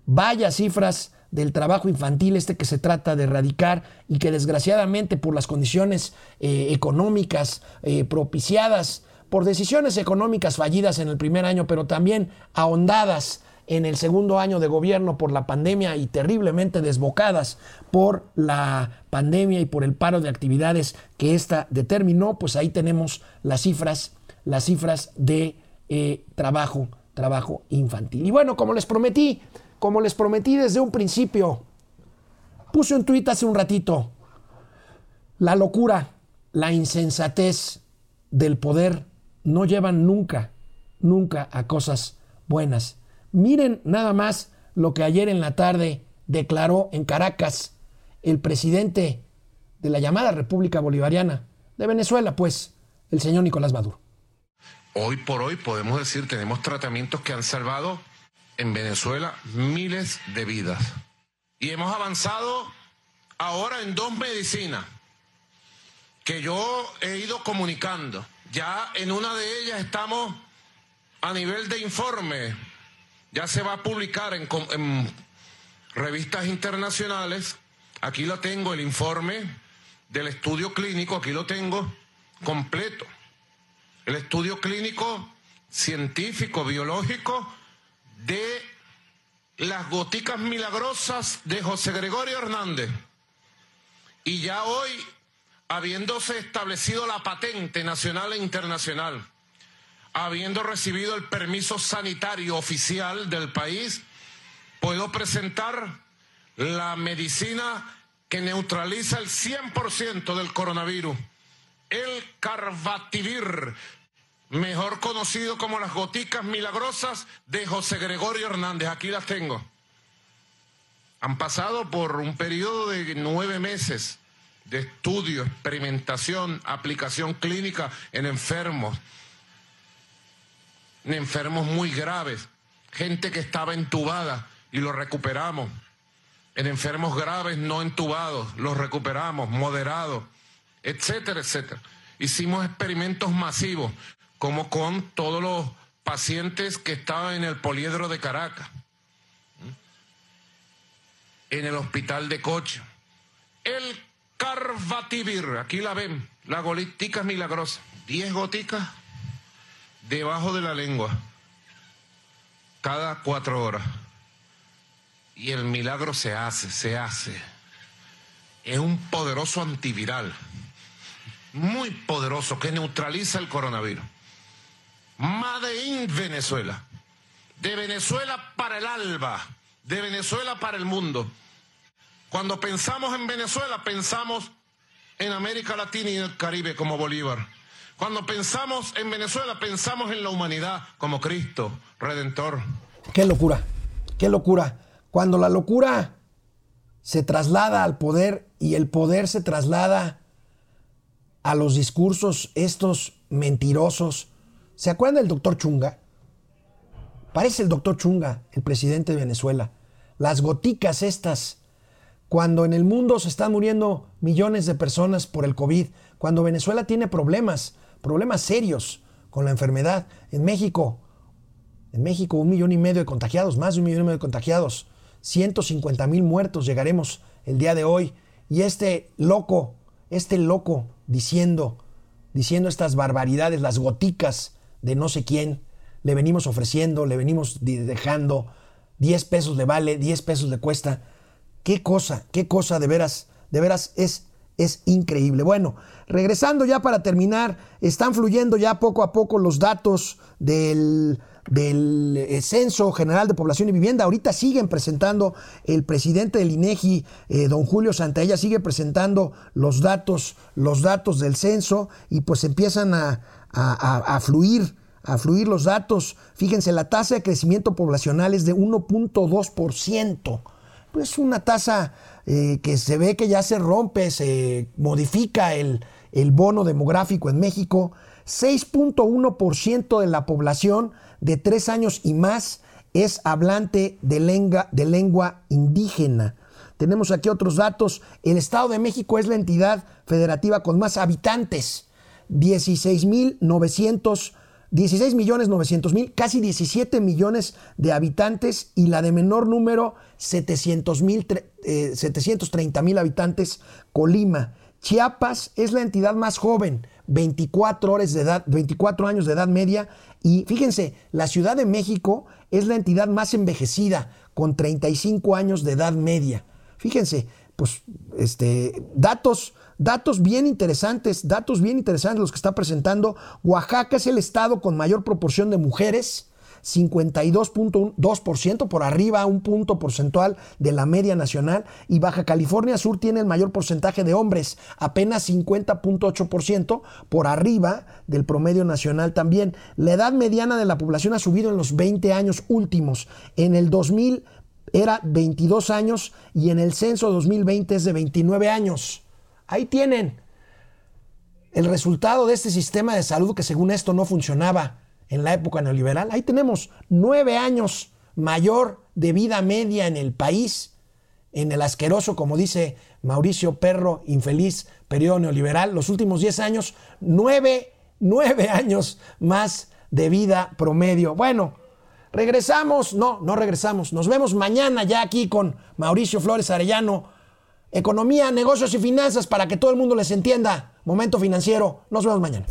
vaya cifras del trabajo infantil, este que se trata de erradicar y que desgraciadamente por las condiciones eh, económicas eh, propiciadas, por decisiones económicas fallidas en el primer año, pero también ahondadas en el segundo año de gobierno por la pandemia y terriblemente desbocadas por la pandemia y por el paro de actividades que ésta determinó, pues ahí tenemos las cifras, las cifras de eh, trabajo, trabajo infantil. Y bueno, como les prometí, como les prometí desde un principio, puse un tuit hace un ratito, la locura, la insensatez del poder no llevan nunca, nunca a cosas buenas. Miren nada más lo que ayer en la tarde declaró en Caracas el presidente de la llamada República Bolivariana de Venezuela, pues, el señor Nicolás Maduro. Hoy por hoy podemos decir, tenemos tratamientos que han salvado en Venezuela miles de vidas. Y hemos avanzado ahora en dos medicinas que yo he ido comunicando. Ya en una de ellas estamos a nivel de informe ya se va a publicar en, revistas internacionales. Aquí lo tengo, el informe del estudio clínico, aquí lo tengo completo. El estudio clínico científico, biológico de las goticas milagrosas de José Gregorio Hernández. Y ya hoy, habiéndose establecido la patente nacional e internacional, habiendo recibido el permiso sanitario oficial del país, puedo presentar la medicina que neutraliza el 100% del coronavirus, el Carbativir, mejor conocido como las goticas milagrosas de José Gregorio Hernández. Aquí las tengo. Han pasado por un periodo de nueve meses de estudio, experimentación, aplicación clínica en enfermos, en enfermos muy graves, gente que estaba entubada y lo recuperamos, en enfermos graves no entubados, los recuperamos, moderados, etcétera, etcétera. Hicimos experimentos masivos, como con todos los pacientes que estaban en el poliedro de Caracas, en el hospital de Coche. El Carvativir, aquí la ven, la gotica milagrosa, 10 goticas debajo de la lengua, cada cuatro horas. Y el milagro se hace, se hace. Es un poderoso antiviral, muy poderoso, que neutraliza el coronavirus. Made in Venezuela. De Venezuela para el alba, de Venezuela para el mundo. Cuando pensamos en Venezuela, pensamos en América Latina y el Caribe como Bolívar. Cuando pensamos en Venezuela, pensamos en la humanidad como Cristo, Redentor. Qué locura, qué locura. Cuando la locura se traslada al poder y el poder se traslada a los discursos estos mentirosos. ¿Se acuerdan del doctor Chunga? Parece el doctor Chunga, el presidente de Venezuela. Las goticas estas, cuando en el mundo se están muriendo millones de personas por el COVID, cuando Venezuela tiene problemas, problemas serios con la enfermedad. En México, en México un millón y medio de contagiados, más de un millón y medio de contagiados, 150 mil muertos llegaremos el día de hoy. Y este loco, este loco diciendo, diciendo estas barbaridades, las goticas de no sé quién, le venimos ofreciendo, le venimos dejando, 10 pesos le vale, 10 pesos le cuesta. Qué cosa, qué cosa de veras, de veras es, es increíble. Bueno, regresando ya para terminar, están fluyendo ya poco a poco los datos del, del Censo General de Población y Vivienda. Ahorita siguen presentando el presidente del INEGI, eh, don Julio Santaella, sigue presentando los datos, los datos del censo y pues empiezan a, a, a fluir a fluir los datos. Fíjense, la tasa de crecimiento poblacional es de 1.2%. Pues una tasa eh, que se ve que ya se rompe, se modifica el, el bono demográfico en México. 6.1% de la población de tres años y más es hablante de lengua, de lengua indígena. Tenemos aquí otros datos. El Estado de México es la entidad federativa con más habitantes. 16.900 16 millones 900 mil, casi 17 millones de habitantes y la de menor número 700 mil, 730 mil habitantes, Colima. Chiapas es la entidad más joven, 24, horas de edad, 24 años de edad media. Y fíjense, la Ciudad de México es la entidad más envejecida, con 35 años de edad media. Fíjense, pues, este, datos Datos bien interesantes, datos bien interesantes los que está presentando. Oaxaca es el estado con mayor proporción de mujeres, 52.2% por arriba, un punto porcentual de la media nacional. Y Baja California Sur tiene el mayor porcentaje de hombres, apenas 50.8% por arriba del promedio nacional también. La edad mediana de la población ha subido en los 20 años últimos. En el 2000 era 22 años y en el censo 2020 es de 29 años. Ahí tienen el resultado de este sistema de salud que según esto no funcionaba en la época neoliberal. Ahí tenemos nueve años mayor de vida media en el país, en el asqueroso, como dice Mauricio Perro, infeliz periodo neoliberal. Los últimos diez años, nueve, nueve años más de vida promedio. Bueno, regresamos, no, no regresamos. Nos vemos mañana ya aquí con Mauricio Flores Arellano economía, negocios y finanzas para que todo el mundo les entienda. Momento financiero. Nos vemos mañana.